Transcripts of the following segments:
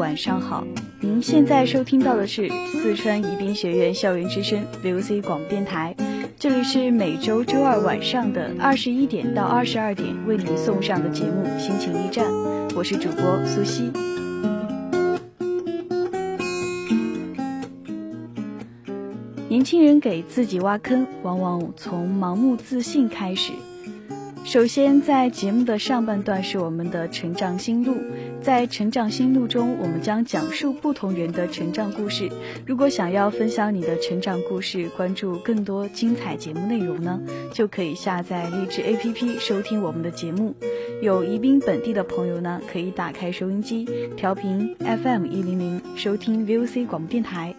晚上好，您现在收听到的是四川宜宾学院校园之声 VOC 广播电台，这里是每周周二晚上的二十一点到二十二点为您送上的节目《心情驿站》，我是主播苏西。年轻人给自己挖坑，往往从盲目自信开始。首先，在节目的上半段是我们的成长心路，在成长心路中，我们将讲述不同人的成长故事。如果想要分享你的成长故事，关注更多精彩节目内容呢，就可以下载励志 APP 收听我们的节目。有宜宾本地的朋友呢，可以打开收音机，调频 FM 一零零，收听 VOC 广播电台。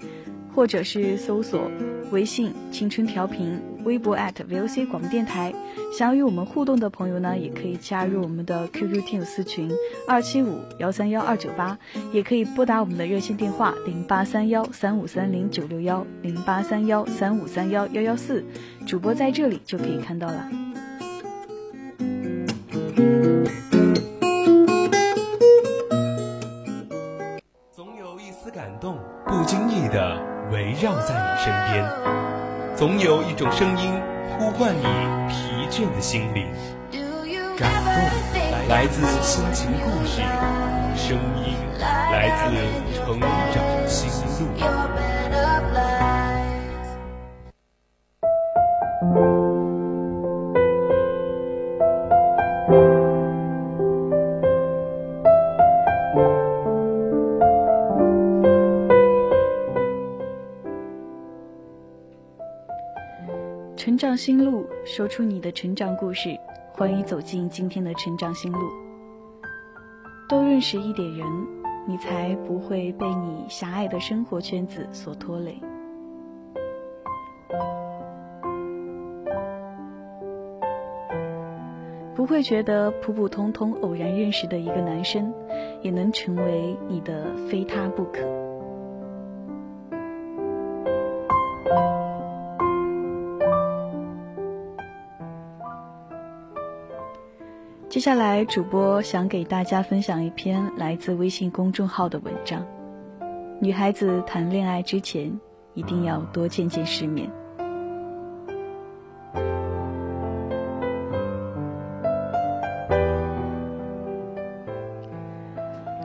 或者是搜索微信“青春调频”，微博 @VOC 广播电台。想要与我们互动的朋友呢，也可以加入我们的 QQ 听友私群二七五幺三幺二九八，也可以拨打我们的热线电话零八三幺三五三零九六幺零八三幺三五三幺幺幺四，主播在这里就可以看到了。总有一种声音呼唤你疲倦的心灵。感动来自心情故事，声音来自成长成长心路，说出你的成长故事。欢迎走进今天的成长心路。多认识一点人，你才不会被你狭隘的生活圈子所拖累。不会觉得普普通通偶然认识的一个男生，也能成为你的非他不可。接下来，主播想给大家分享一篇来自微信公众号的文章。女孩子谈恋爱之前，一定要多见见世面。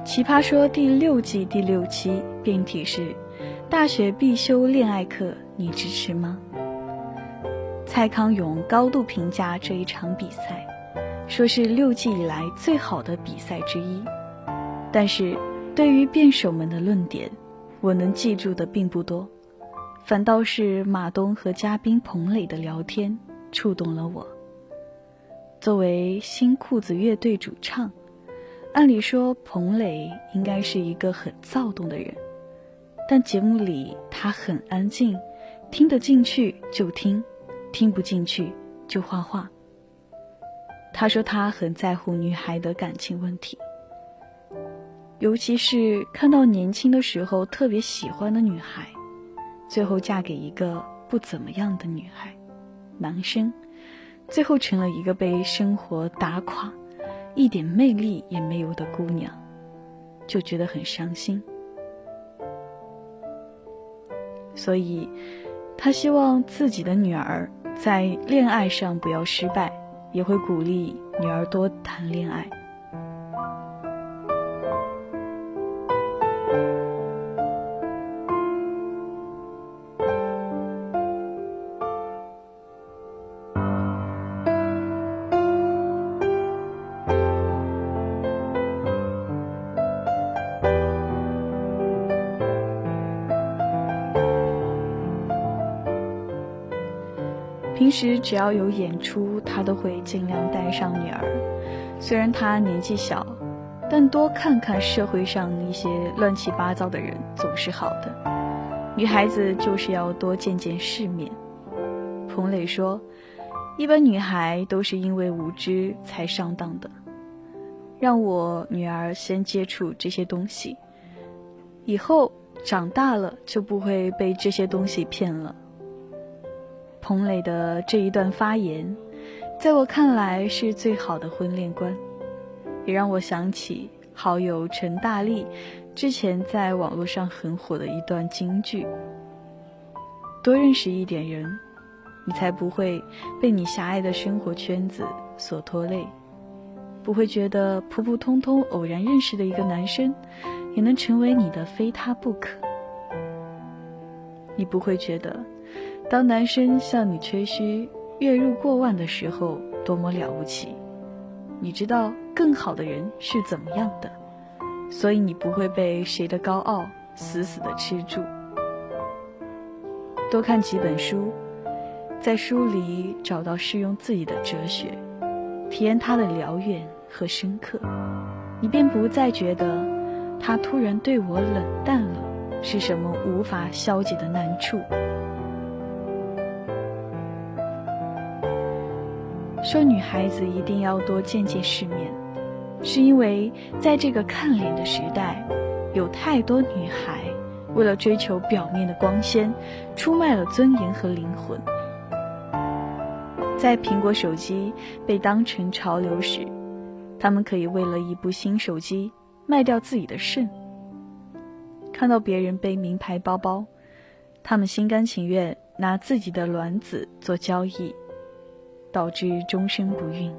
奇葩说第六季第六期辩题是：大学必修恋爱课，你支持吗？蔡康永高度评价这一场比赛。说是六季以来最好的比赛之一，但是对于辩手们的论点，我能记住的并不多，反倒是马东和嘉宾彭磊的聊天触动了我。作为新裤子乐队主唱，按理说彭磊应该是一个很躁动的人，但节目里他很安静，听得进去就听，听不进去就画画。他说他很在乎女孩的感情问题，尤其是看到年轻的时候特别喜欢的女孩，最后嫁给一个不怎么样的女孩，男生，最后成了一个被生活打垮、一点魅力也没有的姑娘，就觉得很伤心。所以，他希望自己的女儿在恋爱上不要失败，也会鼓励女儿多谈恋爱。平时只要有演出，他都会尽量带上女儿。虽然他年纪小，但多看看社会上一些乱七八糟的人总是好的。女孩子就是要多见见世面。彭磊说：“一般女孩都是因为无知才上当的。让我女儿先接触这些东西，以后长大了就不会被这些东西骗了。”彭磊的这一段发言，在我看来是最好的婚恋观，也让我想起好友陈大力之前在网络上很火的一段金句：“多认识一点人，你才不会被你狭隘的生活圈子所拖累，不会觉得普普通通偶然认识的一个男生，也能成为你的非他不可。你不会觉得。”当男生向你吹嘘月入过万的时候，多么了不起！你知道更好的人是怎么样的，所以你不会被谁的高傲死死的吃住。多看几本书，在书里找到适用自己的哲学，体验它的辽远和深刻，你便不再觉得他突然对我冷淡了是什么无法消解的难处。说女孩子一定要多见见世面，是因为在这个看脸的时代，有太多女孩为了追求表面的光鲜，出卖了尊严和灵魂。在苹果手机被当成潮流时，他们可以为了一部新手机卖掉自己的肾；看到别人背名牌包包，他们心甘情愿拿自己的卵子做交易。导致终身不孕。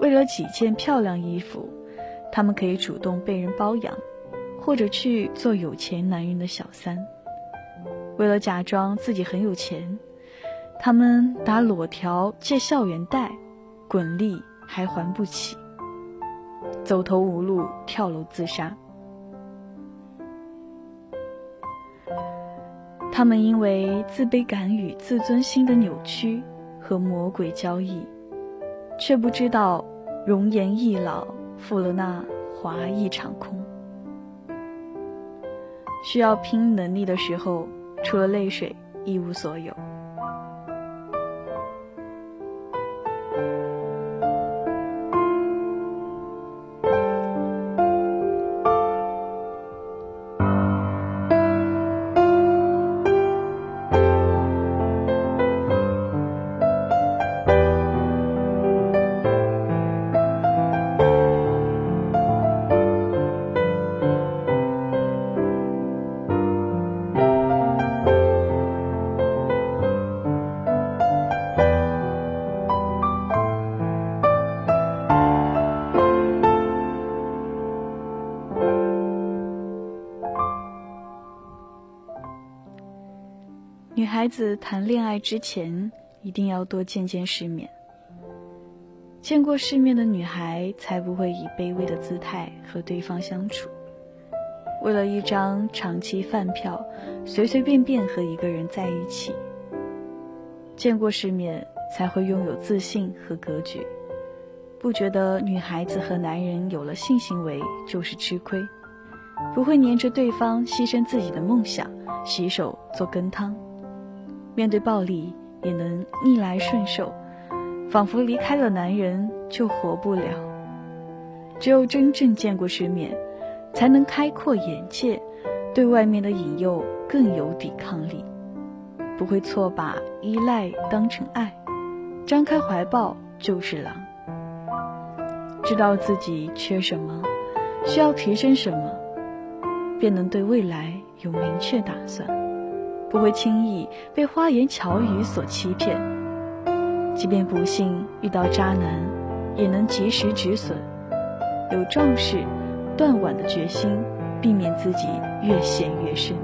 为了几件漂亮衣服，他们可以主动被人包养，或者去做有钱男人的小三。为了假装自己很有钱，他们打裸条借校园贷，滚利还还不起，走投无路跳楼自杀。他们因为自卑感与自尊心的扭曲和魔鬼交易，却不知道容颜易老，负了那华一场空。需要拼能力的时候，除了泪水一无所有。孩子谈恋爱之前，一定要多见见世面。见过世面的女孩，才不会以卑微的姿态和对方相处。为了一张长期饭票，随随便便和一个人在一起。见过世面，才会拥有自信和格局，不觉得女孩子和男人有了性行为就是吃亏，不会黏着对方牺牲自己的梦想，洗手做羹汤。面对暴力也能逆来顺受，仿佛离开了男人就活不了。只有真正见过世面，才能开阔眼界，对外面的引诱更有抵抗力，不会错把依赖当成爱，张开怀抱就是狼。知道自己缺什么，需要提升什么，便能对未来有明确打算，不会轻易被花言巧语所欺骗。即便不幸遇到渣男，也能及时止损，有壮士断腕的决心，避免自己越陷越深。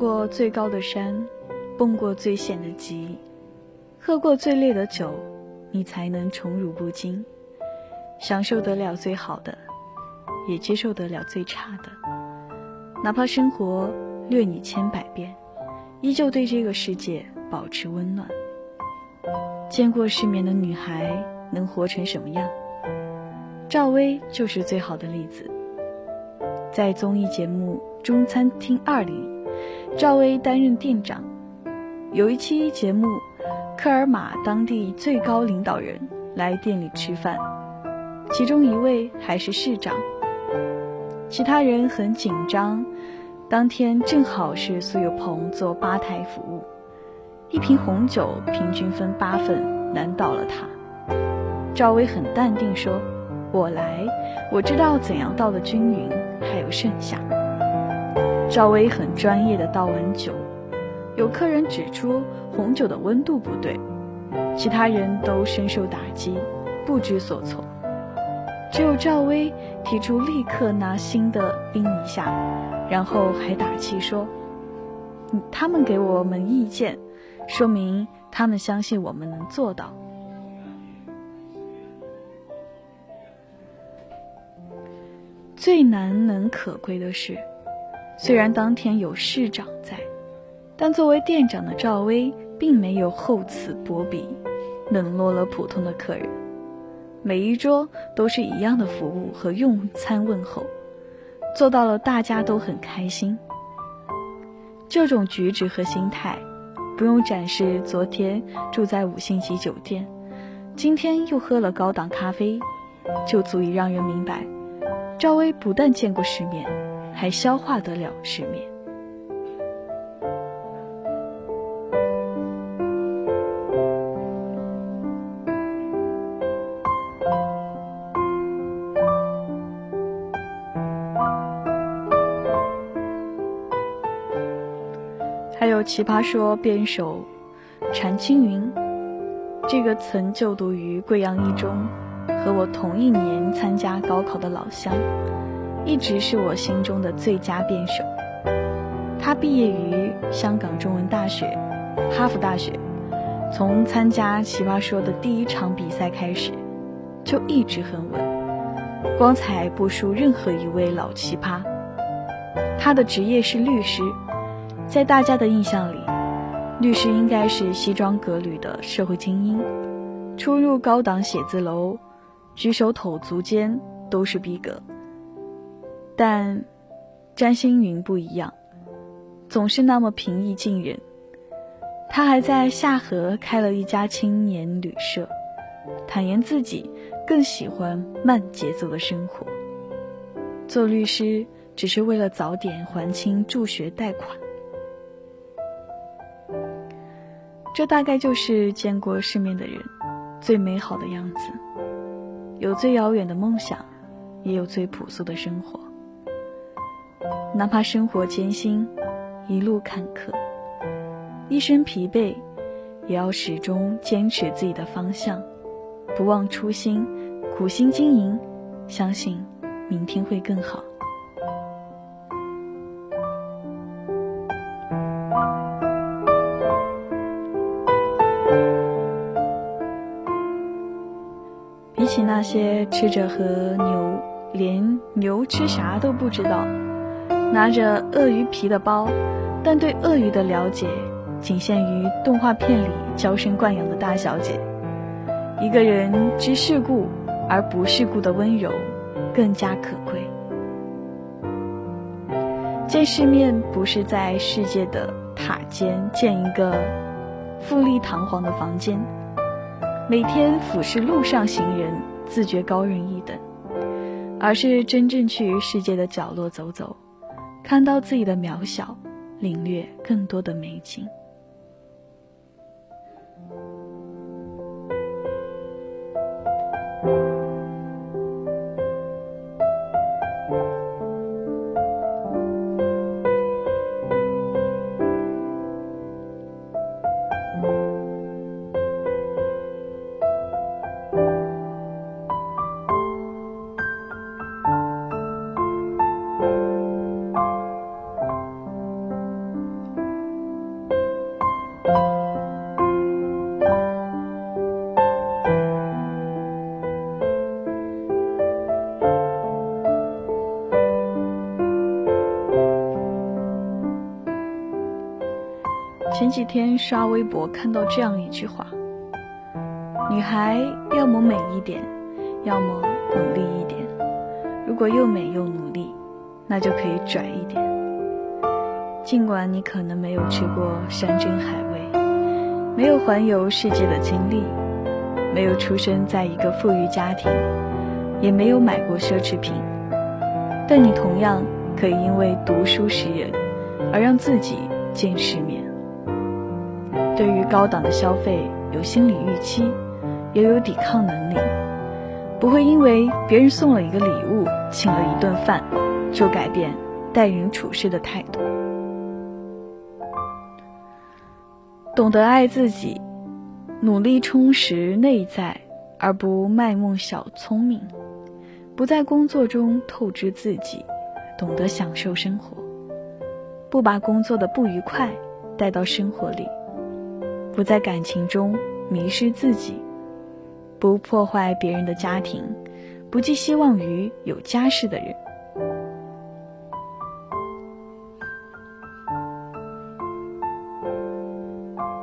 过最高的山，蹦过最险的急，喝过最烈的酒，你才能宠辱不惊，享受得了最好的，也接受得了最差的。哪怕生活虐你千百遍，依旧对这个世界保持温暖。见过世面的女孩能活成什么样？赵薇就是最好的例子。在综艺节目《中餐厅二》里，赵薇担任店长。有一期节目，科尔玛当地最高领导人来店里吃饭，其中一位还是市长。其他人很紧张，当天正好是苏有朋做吧台服务。一瓶红酒平均分八份，难倒了他。赵薇很淡定说：“我来，我知道怎样倒的均匀，还有剩下。”赵薇很专业的倒完酒，有客人指出红酒的温度不对，其他人都深受打击，不知所措。只有赵薇提出立刻拿新的冰一下，然后还打气说：“他们给我们意见。”说明他们相信我们能做到。最难能可贵的是，虽然当天有市长在，但作为店长的赵薇并没有厚此薄彼，冷落了普通的客人。每一桌都是一样的服务和用餐问候，做到了大家都很开心。这种举止和心态。不用展示昨天住在五星级酒店，今天又喝了高档咖啡，就足以让人明白，赵薇不但见过世面，还消化得了世面。还有奇葩说辩手禅青云，这个曾就读于贵阳一中，和我同一年参加高考的老乡，一直是我心中的最佳辩手。他毕业于香港中文大学、哈佛大学，从参加奇葩说的第一场比赛开始，就一直很稳，光彩不输任何一位老奇葩。他的职业是律师。在大家的印象里，律师应该是西装革履的社会精英，出入高档写字楼，举手投足间都是逼格。但占星云不一样，总是那么平易近人。他还在下河开了一家青年旅社，坦言自己更喜欢慢节奏的生活。做律师只是为了早点还清助学贷款。这大概就是见过世面的人最美好的样子，有最遥远的梦想，也有最朴素的生活。哪怕生活艰辛，一路坎坷，一身疲惫，也要始终坚持自己的方向，不忘初心，苦心经营，相信明天会更好。比起那些吃着和牛，连牛吃啥都不知道，拿着鳄鱼皮的包，但对鳄鱼的了解仅限于动画片里娇生惯养的大小姐。一个人知世故而不世故的温柔，更加可贵。见世面不是在世界的塔尖建一个富丽堂皇的房间，每天俯视路上行人，自觉高人一等，而是真正去世界的角落走走，看到自己的渺小，领略更多的美景。几天刷微博看到这样一句话：女孩要么美一点，要么努力一点。如果又美又努力，那就可以拽一点。尽管你可能没有吃过山珍海味，没有环游世界的经历，没有出生在一个富裕家庭，也没有买过奢侈品，但你同样可以因为读书识人，而让自己见世面。对于高档的消费有心理预期，也有抵抗能力，不会因为别人送了一个礼物、请了一顿饭，就改变待人处事的态度。懂得爱自己，努力充实内在，而不卖弄小聪明，不在工作中透支自己，懂得享受生活，不把工作的不愉快带到生活里。不在感情中迷失自己，不破坏别人的家庭，不寄希望于有家室的人。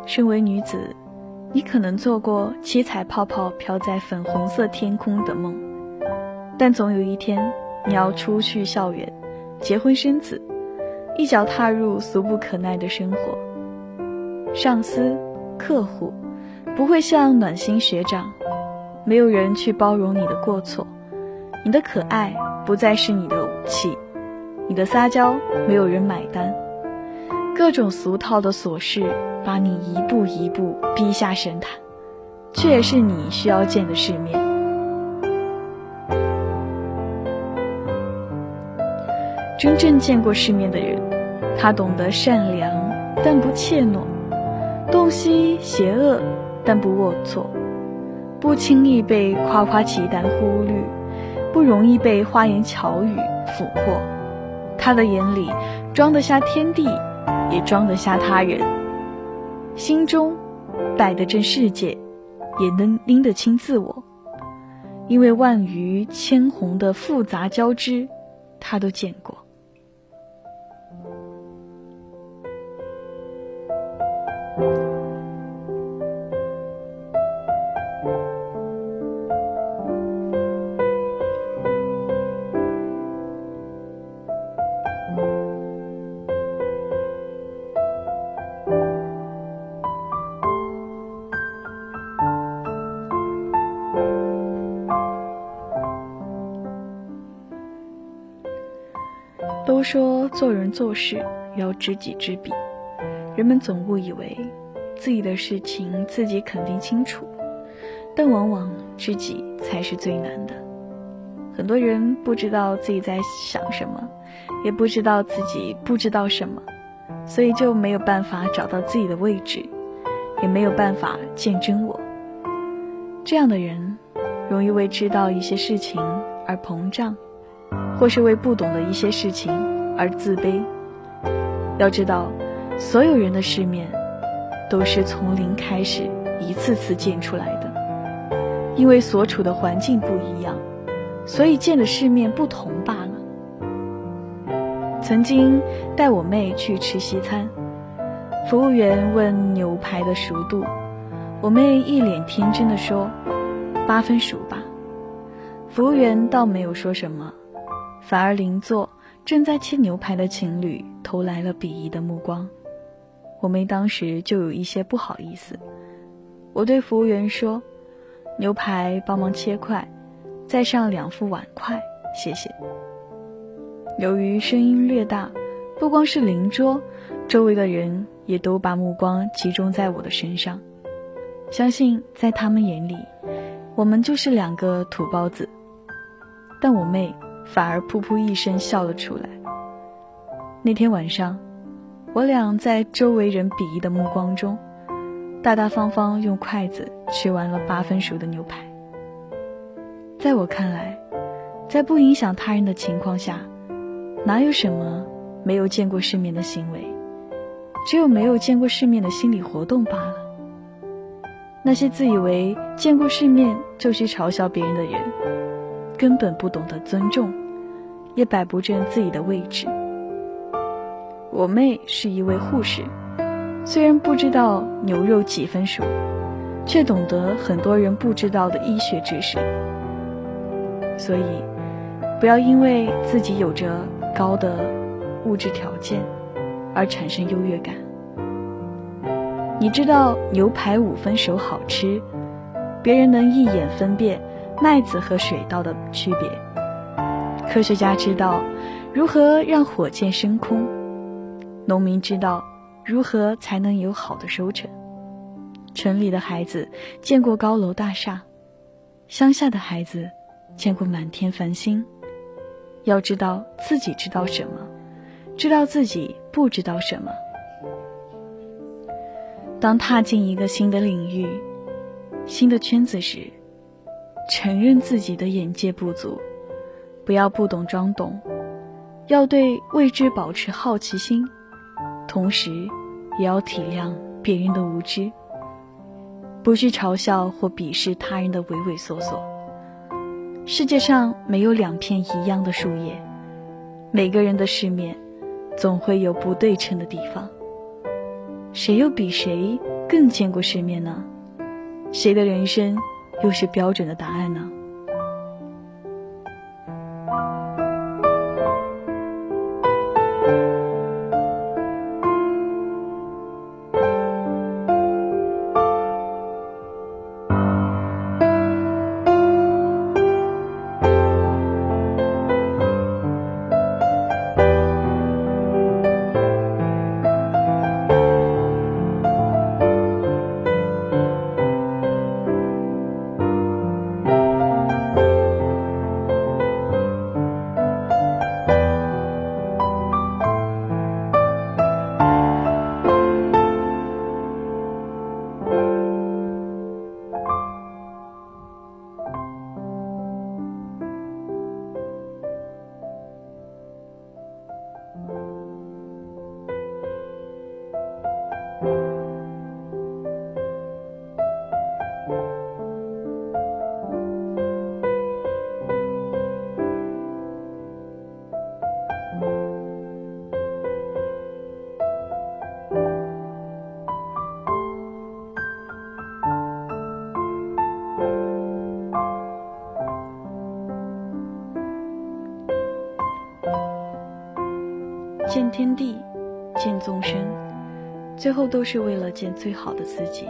身为女子，你可能做过七彩泡泡飘在粉红色天空的梦，但总有一天，你要出去校园，结婚生子，一脚踏入俗不可耐的生活，上司。客户不会像暖心学长，没有人去包容你的过错，你的可爱不再是你的武器，你的撒娇没有人买单，各种俗套的琐事把你一步一步逼下神坛，却也是你需要见的世面。真正见过世面的人，他懂得善良，但不怯懦。洞悉邪恶，但不龌龊；不轻易被夸夸其谈忽略，不容易被花言巧语俘获。他的眼里装得下天地，也装得下他人；心中摆得正世界，也能拎得清自我。因为万鱼千红的复杂交织，他都见过。说做人做事要知己知彼。人们总误以为自己的事情自己肯定清楚，但往往知己才是最难的。很多人不知道自己在想什么，也不知道自己不知道什么，所以就没有办法找到自己的位置，也没有办法见真我。这样的人容易为知道一些事情而膨胀，或是为不懂的一些事情而自卑。要知道。所有人的世面，都是从零开始，一次次见出来的。因为所处的环境不一样，所以见的世面不同罢了。曾经带我妹去吃西餐，服务员问牛排的熟度，我妹一脸天真的说：“八分熟吧。”服务员倒没有说什么，反而邻座正在切牛排的情侣投来了鄙夷的目光。我妹当时就有一些不好意思，我对服务员说：“牛排帮忙切块，再上两副碗筷，谢谢。”由于声音略大，不光是邻桌，周围的人也都把目光集中在我的身上。相信在他们眼里，我们就是两个土包子。但我妹反而噗噗一声笑了出来。那天晚上。我俩在周围人鄙夷的目光中，大大方方用筷子吃完了八分熟的牛排。在我看来，在不影响他人的情况下，哪有什么没有见过世面的行为，只有没有见过世面的心理活动罢了。那些自以为见过世面就去嘲笑别人的人，根本不懂得尊重，也摆不正自己的位置。我妹是一位护士，虽然不知道牛肉几分熟，却懂得很多人不知道的医学知识。所以，不要因为自己有着高的物质条件而产生优越感。你知道牛排五分熟好吃，别人能一眼分辨麦子和水稻的区别。科学家知道如何让火箭升空。农民知道如何才能有好的收成。城里的孩子见过高楼大厦，乡下的孩子见过满天繁星。要知道自己知道什么，知道自己不知道什么。当踏进一个新的领域、新的圈子时，承认自己的眼界不足，不要不懂装懂，要对未知保持好奇心。同时，也要体谅别人的无知，不去嘲笑或鄙视他人的畏畏缩缩。世界上没有两片一样的树叶，每个人的世面总会有不对称的地方。谁又比谁更见过世面呢？谁的人生又是标准的答案呢？地，见众生，最后都是为了见最好的自己。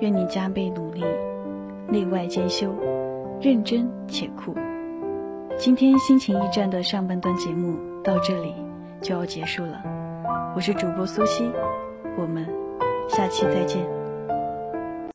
愿你加倍努力，内外兼修，认真且酷。今天心情驿站的上半段节目到这里就要结束了，我是主播苏西，我们下期再见。